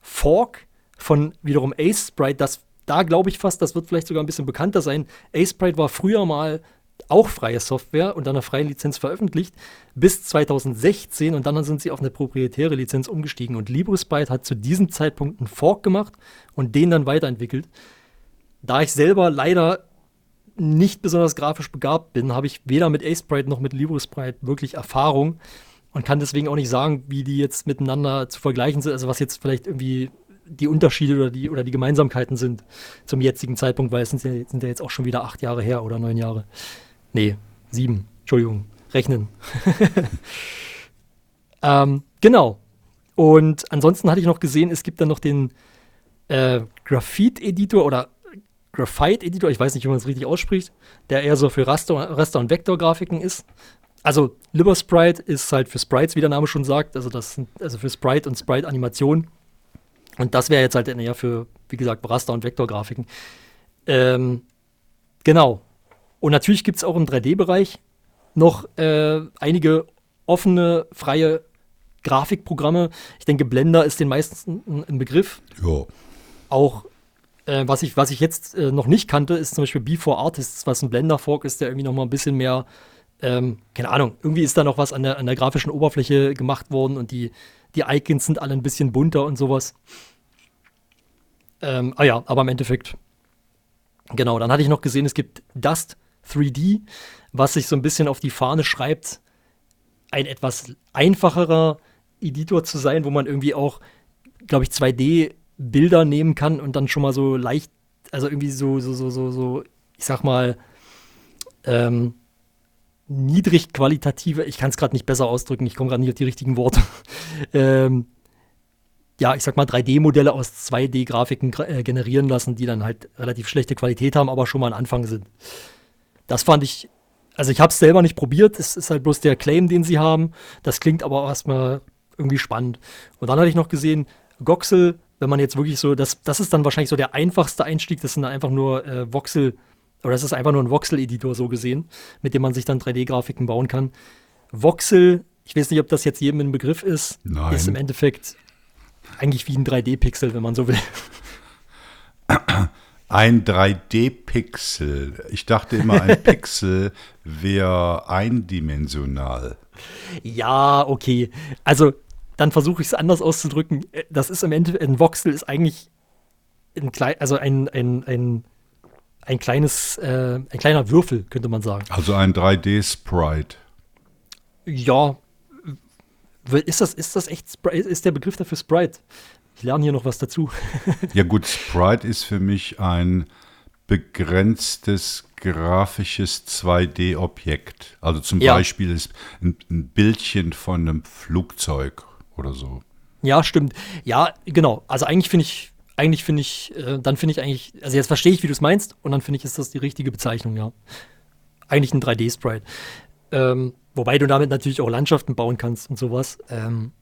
Speaker 2: Fork von wiederum Ace Sprite, das da glaube ich fast, das wird vielleicht sogar ein bisschen bekannter sein. Sprite war früher mal auch freie Software und einer freien Lizenz veröffentlicht, bis 2016 und dann sind sie auf eine proprietäre Lizenz umgestiegen und LibreSprite hat zu diesem Zeitpunkt einen Fork gemacht und den dann weiterentwickelt. Da ich selber leider nicht besonders grafisch begabt bin, habe ich weder mit Sprite noch mit LibreSprite wirklich Erfahrung. und kann deswegen auch nicht sagen, wie die jetzt miteinander zu vergleichen sind, also was jetzt vielleicht irgendwie die Unterschiede oder die, oder die Gemeinsamkeiten sind zum jetzigen Zeitpunkt, weil es sind ja, sind ja jetzt auch schon wieder acht Jahre her oder neun Jahre. Nee, sieben. Entschuldigung, rechnen. ähm, genau. Und ansonsten hatte ich noch gesehen, es gibt dann noch den äh, Graphite-Editor oder Graphite-Editor, ich weiß nicht, wie man es richtig ausspricht, der eher so für Raster, Raster und Vektorgrafiken ist. Also LibreSprite ist halt für Sprites, wie der Name schon sagt, also das sind, also für Sprite und Sprite-Animation. Und das wäre jetzt halt eher für, wie gesagt, Raster- und Vektorgrafiken. Ähm, genau. Und natürlich gibt es auch im 3D-Bereich noch äh, einige offene, freie Grafikprogramme. Ich denke, Blender ist den meisten ein Begriff.
Speaker 1: Ja.
Speaker 2: Auch äh, was, ich, was ich jetzt äh, noch nicht kannte, ist zum Beispiel Before Artists, was ein Blender-Fork ist, der irgendwie noch mal ein bisschen mehr, ähm, keine Ahnung, irgendwie ist da noch was an der, an der grafischen Oberfläche gemacht worden und die, die Icons sind alle ein bisschen bunter und sowas. Ähm, ah ja, aber im Endeffekt, genau, dann hatte ich noch gesehen, es gibt Dust 3D, was sich so ein bisschen auf die Fahne schreibt, ein etwas einfacherer Editor zu sein, wo man irgendwie auch, glaube ich, 2D-Bilder nehmen kann und dann schon mal so leicht, also irgendwie so, so, so, so, so ich sag mal, ähm, niedrig qualitative, ich kann es gerade nicht besser ausdrücken, ich komme gerade nicht auf die richtigen Worte, ähm, ja, ich sag mal, 3D-Modelle aus 2D-Grafiken äh, generieren lassen, die dann halt relativ schlechte Qualität haben, aber schon mal ein Anfang sind. Das fand ich, also ich habe es selber nicht probiert, es ist halt bloß der Claim, den sie haben. Das klingt aber erstmal irgendwie spannend. Und dann hatte ich noch gesehen, Goxel, wenn man jetzt wirklich so, das, das ist dann wahrscheinlich so der einfachste Einstieg, das sind dann einfach nur äh, Voxel, oder das ist einfach nur ein Voxel-Editor so gesehen, mit dem man sich dann 3D-Grafiken bauen kann. Voxel, ich weiß nicht, ob das jetzt jedem ein Begriff ist,
Speaker 1: Nein.
Speaker 2: ist im Endeffekt eigentlich wie ein 3D-Pixel, wenn man so will.
Speaker 1: Ein 3D-Pixel. Ich dachte immer, ein Pixel wäre eindimensional.
Speaker 2: Ja, okay. Also, dann versuche ich es anders auszudrücken. Das ist im Endeffekt, ein Voxel ist eigentlich ein, klein, also ein, ein, ein, ein kleines, äh, ein kleiner Würfel, könnte man sagen.
Speaker 1: Also ein 3D-Sprite.
Speaker 2: Ja, ist das, ist das echt, ist der Begriff dafür Sprite? Ich lerne hier noch was dazu.
Speaker 1: ja gut, Sprite ist für mich ein begrenztes grafisches 2D-Objekt. Also zum ja. Beispiel ist ein, ein Bildchen von einem Flugzeug oder so.
Speaker 2: Ja, stimmt. Ja, genau. Also eigentlich finde ich, eigentlich finde ich, äh, dann finde ich eigentlich, also jetzt verstehe ich, wie du es meinst, und dann finde ich, ist das die richtige Bezeichnung, ja. Eigentlich ein 3D-Sprite. Ähm, Wobei du damit natürlich auch Landschaften bauen kannst und sowas. Ähm,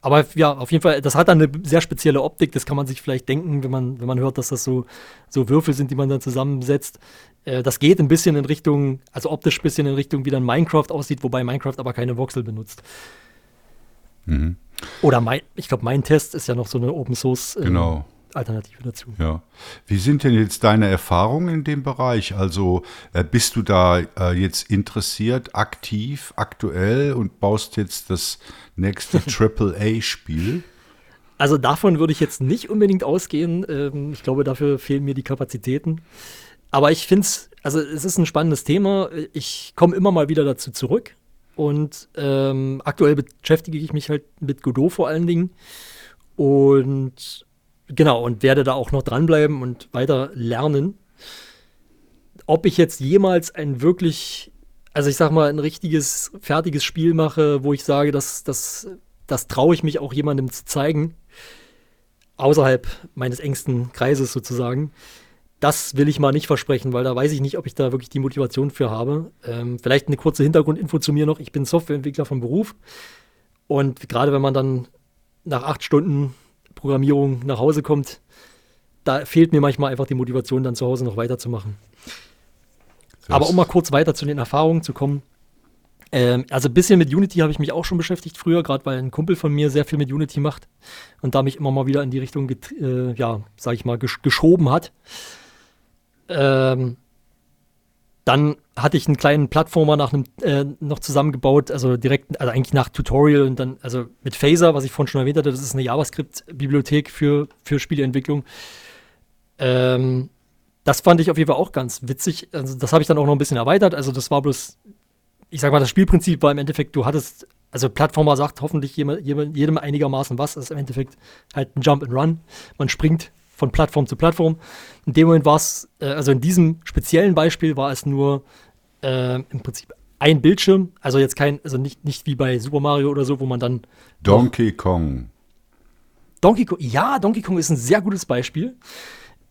Speaker 2: aber ja, auf jeden Fall, das hat dann eine sehr spezielle Optik. Das kann man sich vielleicht denken, wenn man, wenn man hört, dass das so, so Würfel sind, die man dann zusammensetzt. Äh, das geht ein bisschen in Richtung, also optisch ein bisschen in Richtung, wie dann Minecraft aussieht, wobei Minecraft aber keine Voxel benutzt. Mhm. Oder mein, ich glaube, mein Test ist ja noch so eine Open Source.
Speaker 1: Äh, genau.
Speaker 2: Alternative dazu.
Speaker 1: Ja. Wie sind denn jetzt deine Erfahrungen in dem Bereich? Also äh, bist du da äh, jetzt interessiert, aktiv, aktuell und baust jetzt das nächste AAA-Spiel?
Speaker 2: Also davon würde ich jetzt nicht unbedingt ausgehen. Ähm, ich glaube, dafür fehlen mir die Kapazitäten. Aber ich finde es, also es ist ein spannendes Thema. Ich komme immer mal wieder dazu zurück. Und ähm, aktuell beschäftige ich mich halt mit Godot vor allen Dingen. Und Genau, und werde da auch noch dranbleiben und weiter lernen. Ob ich jetzt jemals ein wirklich, also ich sag mal, ein richtiges, fertiges Spiel mache, wo ich sage, das, das, das traue ich mich auch jemandem zu zeigen, außerhalb meines engsten Kreises sozusagen, das will ich mal nicht versprechen, weil da weiß ich nicht, ob ich da wirklich die Motivation für habe. Ähm, vielleicht eine kurze Hintergrundinfo zu mir noch. Ich bin Softwareentwickler vom Beruf. Und gerade wenn man dann nach acht Stunden Programmierung nach Hause kommt, da fehlt mir manchmal einfach die Motivation, dann zu Hause noch weiterzumachen. Das Aber um mal kurz weiter zu den Erfahrungen zu kommen. Ähm, also ein bisschen mit Unity habe ich mich auch schon beschäftigt früher, gerade weil ein Kumpel von mir sehr viel mit Unity macht und da mich immer mal wieder in die Richtung, äh, ja, sag ich mal, gesch geschoben hat. Ähm, dann hatte ich einen kleinen Plattformer nach einem, äh, noch zusammengebaut, also direkt, also eigentlich nach Tutorial und dann, also mit Phaser, was ich vorhin schon erwähnt hatte, das ist eine JavaScript-Bibliothek für, für Spieleentwicklung. Ähm, das fand ich auf jeden Fall auch ganz witzig. Also das habe ich dann auch noch ein bisschen erweitert. Also das war bloß ich sag mal, das Spielprinzip war im Endeffekt, du hattest, also Plattformer sagt hoffentlich jedem, jedem einigermaßen was, das ist im Endeffekt halt ein Jump and Run. Man springt von Plattform zu Plattform. In dem Moment war es, äh, also in diesem speziellen Beispiel war es nur äh, im Prinzip ein Bildschirm, also jetzt kein, also nicht, nicht wie bei Super Mario oder so, wo man dann.
Speaker 1: Donkey Kong.
Speaker 2: Donkey Kong, ja, Donkey Kong ist ein sehr gutes Beispiel.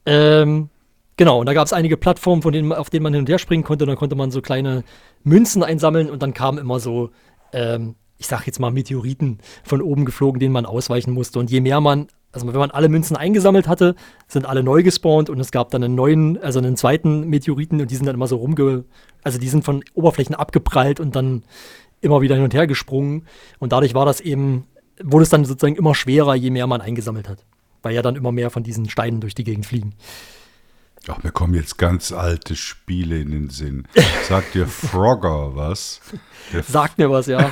Speaker 2: Ähm, genau, und da gab es einige Plattformen, von denen, auf denen man hin und her springen konnte. Und dann konnte man so kleine Münzen einsammeln und dann kamen immer so, ähm, ich sag jetzt mal, Meteoriten von oben geflogen, denen man ausweichen musste. Und je mehr man also wenn man alle Münzen eingesammelt hatte, sind alle neu gespawnt und es gab dann einen neuen, also einen zweiten Meteoriten und die sind dann immer so rumge, also die sind von Oberflächen abgeprallt und dann immer wieder hin und her gesprungen und dadurch war das eben, wurde es dann sozusagen immer schwerer, je mehr man eingesammelt hat, weil ja dann immer mehr von diesen Steinen durch die Gegend fliegen.
Speaker 1: Ach, mir kommen jetzt ganz alte Spiele in den Sinn. Sagt dir Frogger was?
Speaker 2: Der Sagt mir was, ja.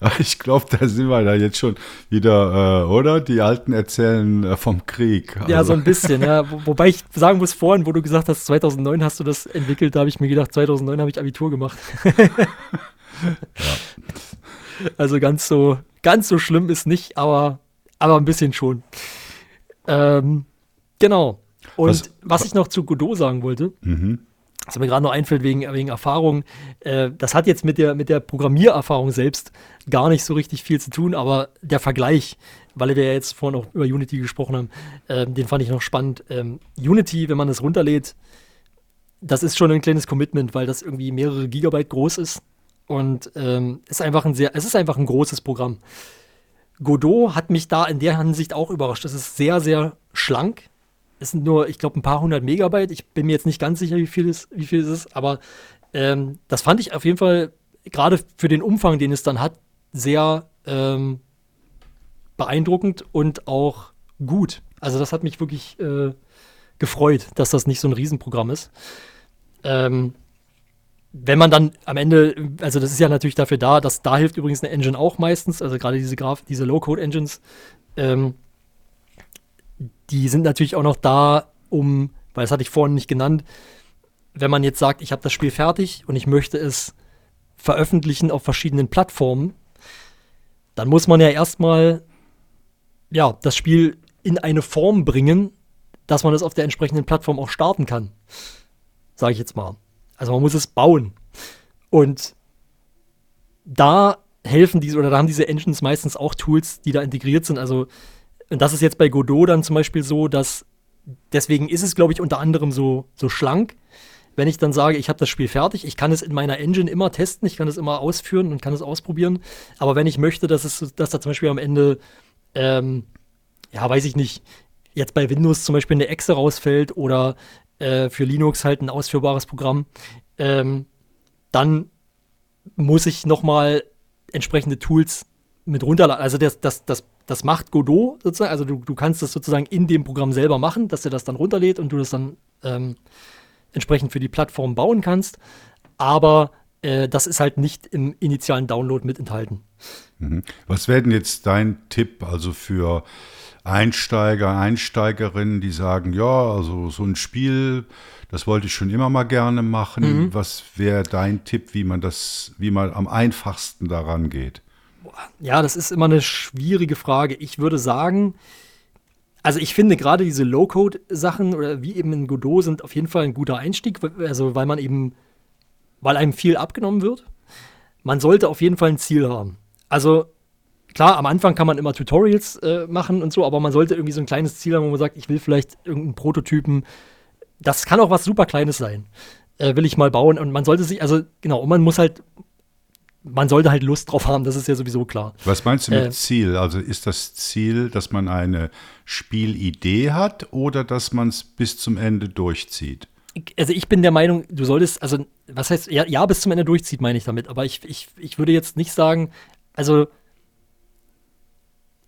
Speaker 1: ich glaube, da sind wir da jetzt schon wieder, äh, oder? Die Alten erzählen äh, vom Krieg.
Speaker 2: Also. Ja, so ein bisschen, ja. Wo, wobei ich sagen muss, vorhin, wo du gesagt hast, 2009 hast du das entwickelt, da habe ich mir gedacht, 2009 habe ich Abitur gemacht. ja. Also ganz so, ganz so schlimm ist nicht, aber, aber ein bisschen schon. Ähm, genau. Und was, was, ich noch zu Godot sagen wollte, mhm. Was mir gerade noch einfällt wegen, wegen Erfahrung, äh, das hat jetzt mit der, mit der Programmiererfahrung selbst gar nicht so richtig viel zu tun, aber der Vergleich, weil wir ja jetzt vorhin auch über Unity gesprochen haben, äh, den fand ich noch spannend. Ähm, Unity, wenn man das runterlädt, das ist schon ein kleines Commitment, weil das irgendwie mehrere Gigabyte groß ist und ähm, ist einfach ein sehr, es ist einfach ein großes Programm. Godot hat mich da in der Hinsicht auch überrascht. Es ist sehr, sehr schlank es sind nur, ich glaube, ein paar hundert Megabyte. Ich bin mir jetzt nicht ganz sicher, wie viel es, wie viel es ist, aber ähm, das fand ich auf jeden Fall gerade für den Umfang, den es dann hat, sehr ähm, beeindruckend und auch gut. Also das hat mich wirklich äh, gefreut, dass das nicht so ein Riesenprogramm ist. Ähm, wenn man dann am Ende, also das ist ja natürlich dafür da, dass da hilft übrigens eine Engine auch meistens, also gerade diese Graf, diese Low-Code-Engines, ähm, die sind natürlich auch noch da, um, weil das hatte ich vorhin nicht genannt, wenn man jetzt sagt, ich habe das Spiel fertig und ich möchte es veröffentlichen auf verschiedenen Plattformen, dann muss man ja erstmal ja, das Spiel in eine Form bringen, dass man es auf der entsprechenden Plattform auch starten kann. Sage ich jetzt mal. Also man muss es bauen. Und da helfen diese oder da haben diese Engines meistens auch Tools, die da integriert sind. Also und das ist jetzt bei Godot dann zum Beispiel so, dass deswegen ist es, glaube ich, unter anderem so, so schlank. Wenn ich dann sage, ich habe das Spiel fertig, ich kann es in meiner Engine immer testen, ich kann es immer ausführen und kann es ausprobieren. Aber wenn ich möchte, dass, es, dass da zum Beispiel am Ende, ähm, ja, weiß ich nicht, jetzt bei Windows zum Beispiel eine Exe rausfällt oder äh, für Linux halt ein ausführbares Programm, ähm, dann muss ich nochmal entsprechende Tools mit runterladen. Also das, das, das das macht Godot sozusagen. Also du, du kannst das sozusagen in dem Programm selber machen, dass er das dann runterlädt und du das dann ähm, entsprechend für die Plattform bauen kannst. Aber äh, das ist halt nicht im initialen Download mit enthalten.
Speaker 1: Mhm. Was wäre denn jetzt dein Tipp also für Einsteiger, Einsteigerinnen, die sagen, ja, also so ein Spiel, das wollte ich schon immer mal gerne machen. Mhm. Was wäre dein Tipp, wie man das, wie man am einfachsten daran geht?
Speaker 2: Ja, das ist immer eine schwierige Frage. Ich würde sagen, also ich finde gerade diese Low-Code-Sachen oder wie eben in Godot sind auf jeden Fall ein guter Einstieg, also weil man eben, weil einem viel abgenommen wird. Man sollte auf jeden Fall ein Ziel haben. Also klar, am Anfang kann man immer Tutorials äh, machen und so, aber man sollte irgendwie so ein kleines Ziel haben, wo man sagt, ich will vielleicht irgendeinen Prototypen. Das kann auch was super Kleines sein. Äh, will ich mal bauen und man sollte sich, also genau, und man muss halt man sollte halt Lust drauf haben, das ist ja sowieso klar.
Speaker 1: Was meinst du mit äh, Ziel? Also ist das Ziel, dass man eine Spielidee hat oder dass man es bis zum Ende durchzieht?
Speaker 2: Also ich bin der Meinung, du solltest, also was heißt, ja, ja bis zum Ende durchzieht, meine ich damit, aber ich, ich, ich würde jetzt nicht sagen, also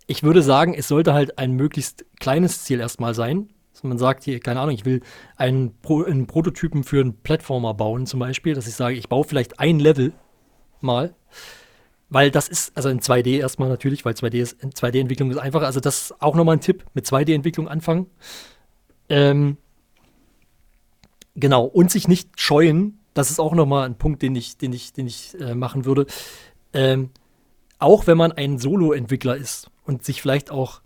Speaker 2: ich würde sagen, es sollte halt ein möglichst kleines Ziel erstmal sein. Man sagt, hier, keine Ahnung, ich will einen, Pro, einen Prototypen für einen Plattformer bauen, zum Beispiel, dass ich sage, ich baue vielleicht ein Level mal. Weil das ist, also in 2D erstmal natürlich, weil 2D ist, 2D-Entwicklung ist einfach. Also das ist auch nochmal ein Tipp, mit 2D-Entwicklung anfangen. Ähm, genau, und sich nicht scheuen, das ist auch nochmal ein Punkt, den ich, den ich, den ich äh, machen würde. Ähm, auch wenn man ein Solo-Entwickler ist und sich vielleicht auch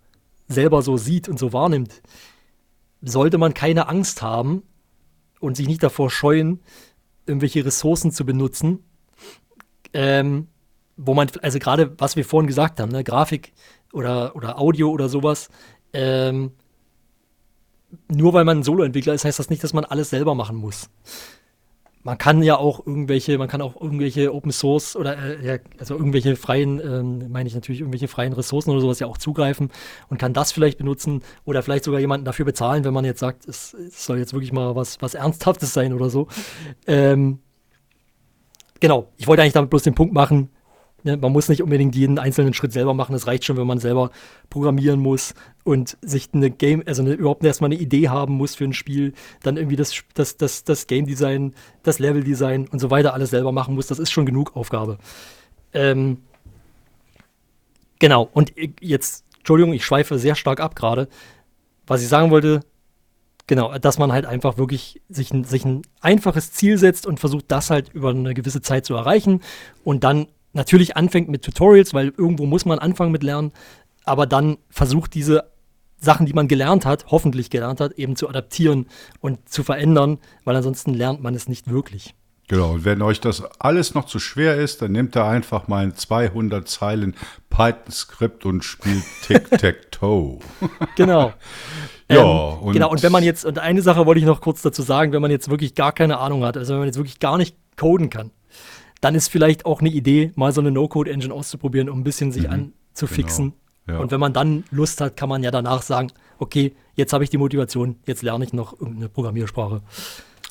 Speaker 2: selber so sieht und so wahrnimmt, sollte man keine Angst haben und sich nicht davor scheuen, irgendwelche Ressourcen zu benutzen, ähm, wo man, also gerade was wir vorhin gesagt haben, ne, Grafik oder, oder Audio oder sowas, ähm, nur weil man ein Solo-Entwickler ist, heißt das nicht, dass man alles selber machen muss man kann ja auch irgendwelche, man kann auch irgendwelche Open Source oder äh, also irgendwelche freien, ähm, meine ich natürlich irgendwelche freien Ressourcen oder sowas ja auch zugreifen und kann das vielleicht benutzen oder vielleicht sogar jemanden dafür bezahlen, wenn man jetzt sagt, es, es soll jetzt wirklich mal was, was Ernsthaftes sein oder so. Ähm, genau, ich wollte eigentlich damit bloß den Punkt machen, Ne, man muss nicht unbedingt jeden einzelnen Schritt selber machen. Es reicht schon, wenn man selber programmieren muss und sich eine Game, also eine, überhaupt erstmal eine Idee haben muss für ein Spiel, dann irgendwie das, das, das, das Game Design, das Level Design und so weiter alles selber machen muss. Das ist schon genug Aufgabe. Ähm, genau, und jetzt, Entschuldigung, ich schweife sehr stark ab gerade. Was ich sagen wollte, genau, dass man halt einfach wirklich sich ein, sich ein einfaches Ziel setzt und versucht, das halt über eine gewisse Zeit zu erreichen und dann natürlich anfängt mit Tutorials, weil irgendwo muss man anfangen mit Lernen, aber dann versucht diese Sachen, die man gelernt hat, hoffentlich gelernt hat, eben zu adaptieren und zu verändern, weil ansonsten lernt man es nicht wirklich.
Speaker 1: Genau, und wenn euch das alles noch zu schwer ist, dann nehmt ihr einfach mal ein 200 Zeilen Python-Skript und spielt Tic-Tac-Toe.
Speaker 2: genau. ja, ähm, und genau, und wenn man jetzt, und eine Sache wollte ich noch kurz dazu sagen, wenn man jetzt wirklich gar keine Ahnung hat, also wenn man jetzt wirklich gar nicht coden kann, dann ist vielleicht auch eine Idee, mal so eine No-Code-Engine auszuprobieren, um ein bisschen sich mhm, anzufixen. Genau. Ja. Und wenn man dann Lust hat, kann man ja danach sagen, okay, jetzt habe ich die Motivation, jetzt lerne ich noch irgendeine Programmiersprache.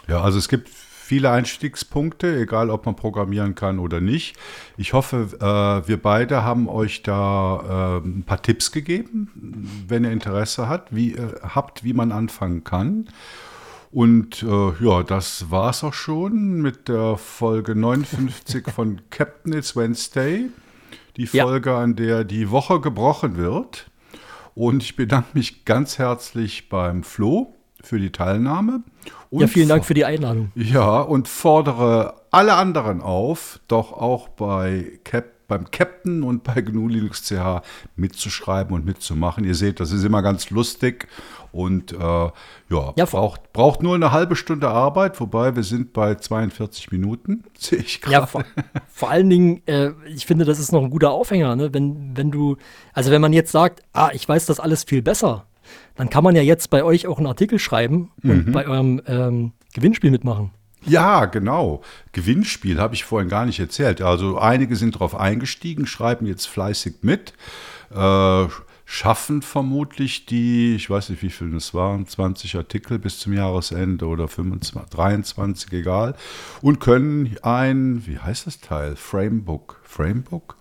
Speaker 1: Ja, also es gibt viele Einstiegspunkte, egal ob man programmieren kann oder nicht. Ich hoffe, äh, wir beide haben euch da äh, ein paar Tipps gegeben, wenn ihr Interesse hat, wie, äh, habt, wie man anfangen kann. Und äh, ja, das war's auch schon mit der Folge 59 von Captain It's Wednesday. Die Folge, ja. an der die Woche gebrochen wird. Und ich bedanke mich ganz herzlich beim Flo für die Teilnahme.
Speaker 2: ja, vielen Dank für die Einladung.
Speaker 1: Ja, und fordere alle anderen auf, doch auch bei Cap beim Captain und bei GNU Linux CH mitzuschreiben und mitzumachen. Ihr seht, das ist immer ganz lustig und äh, ja, ja, braucht, braucht nur eine halbe Stunde Arbeit, wobei wir sind bei 42 Minuten,
Speaker 2: sehe ich gerade. Ja, vor, vor, allen Dingen, äh, ich finde, das ist noch ein guter Aufhänger, ne? wenn, wenn du, also wenn man jetzt sagt, ah, ich weiß das alles viel besser, dann kann man ja jetzt bei euch auch einen Artikel schreiben und mhm. bei eurem ähm, Gewinnspiel mitmachen.
Speaker 1: Ja, genau. Gewinnspiel habe ich vorhin gar nicht erzählt. Also einige sind darauf eingestiegen, schreiben jetzt fleißig mit. Äh, schaffen vermutlich die, ich weiß nicht, wie viele es waren, 20 Artikel bis zum Jahresende oder 25, 23, egal, und können ein, wie heißt das Teil? Framebook. Framebook?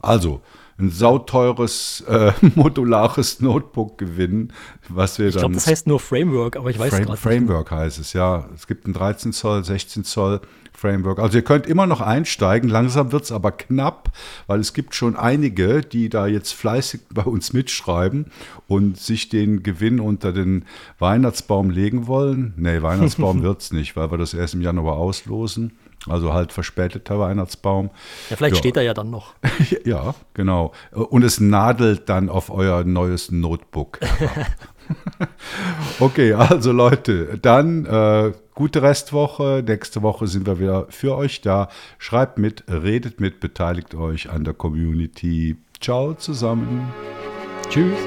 Speaker 1: Also, ein sauteures äh, modulares Notebook gewinnen, was wir
Speaker 2: ich
Speaker 1: dann.
Speaker 2: Ich glaube, das heißt nur Framework, aber ich weiß Frame,
Speaker 1: gerade Framework heißt es, ja. Es gibt ein 13 Zoll, 16 Zoll Framework. Also ihr könnt immer noch einsteigen, langsam wird es aber knapp, weil es gibt schon einige, die da jetzt fleißig bei uns mitschreiben und sich den Gewinn unter den Weihnachtsbaum legen wollen. Nee, Weihnachtsbaum wird es nicht, weil wir das erst im Januar auslosen. Also halt verspäteter Weihnachtsbaum.
Speaker 2: Ja, vielleicht ja. steht er ja dann noch.
Speaker 1: ja, genau. Und es nadelt dann auf euer neues Notebook. okay, also Leute, dann äh, gute Restwoche. Nächste Woche sind wir wieder für euch da. Schreibt mit, redet mit, beteiligt euch an der Community. Ciao zusammen.
Speaker 2: Tschüss.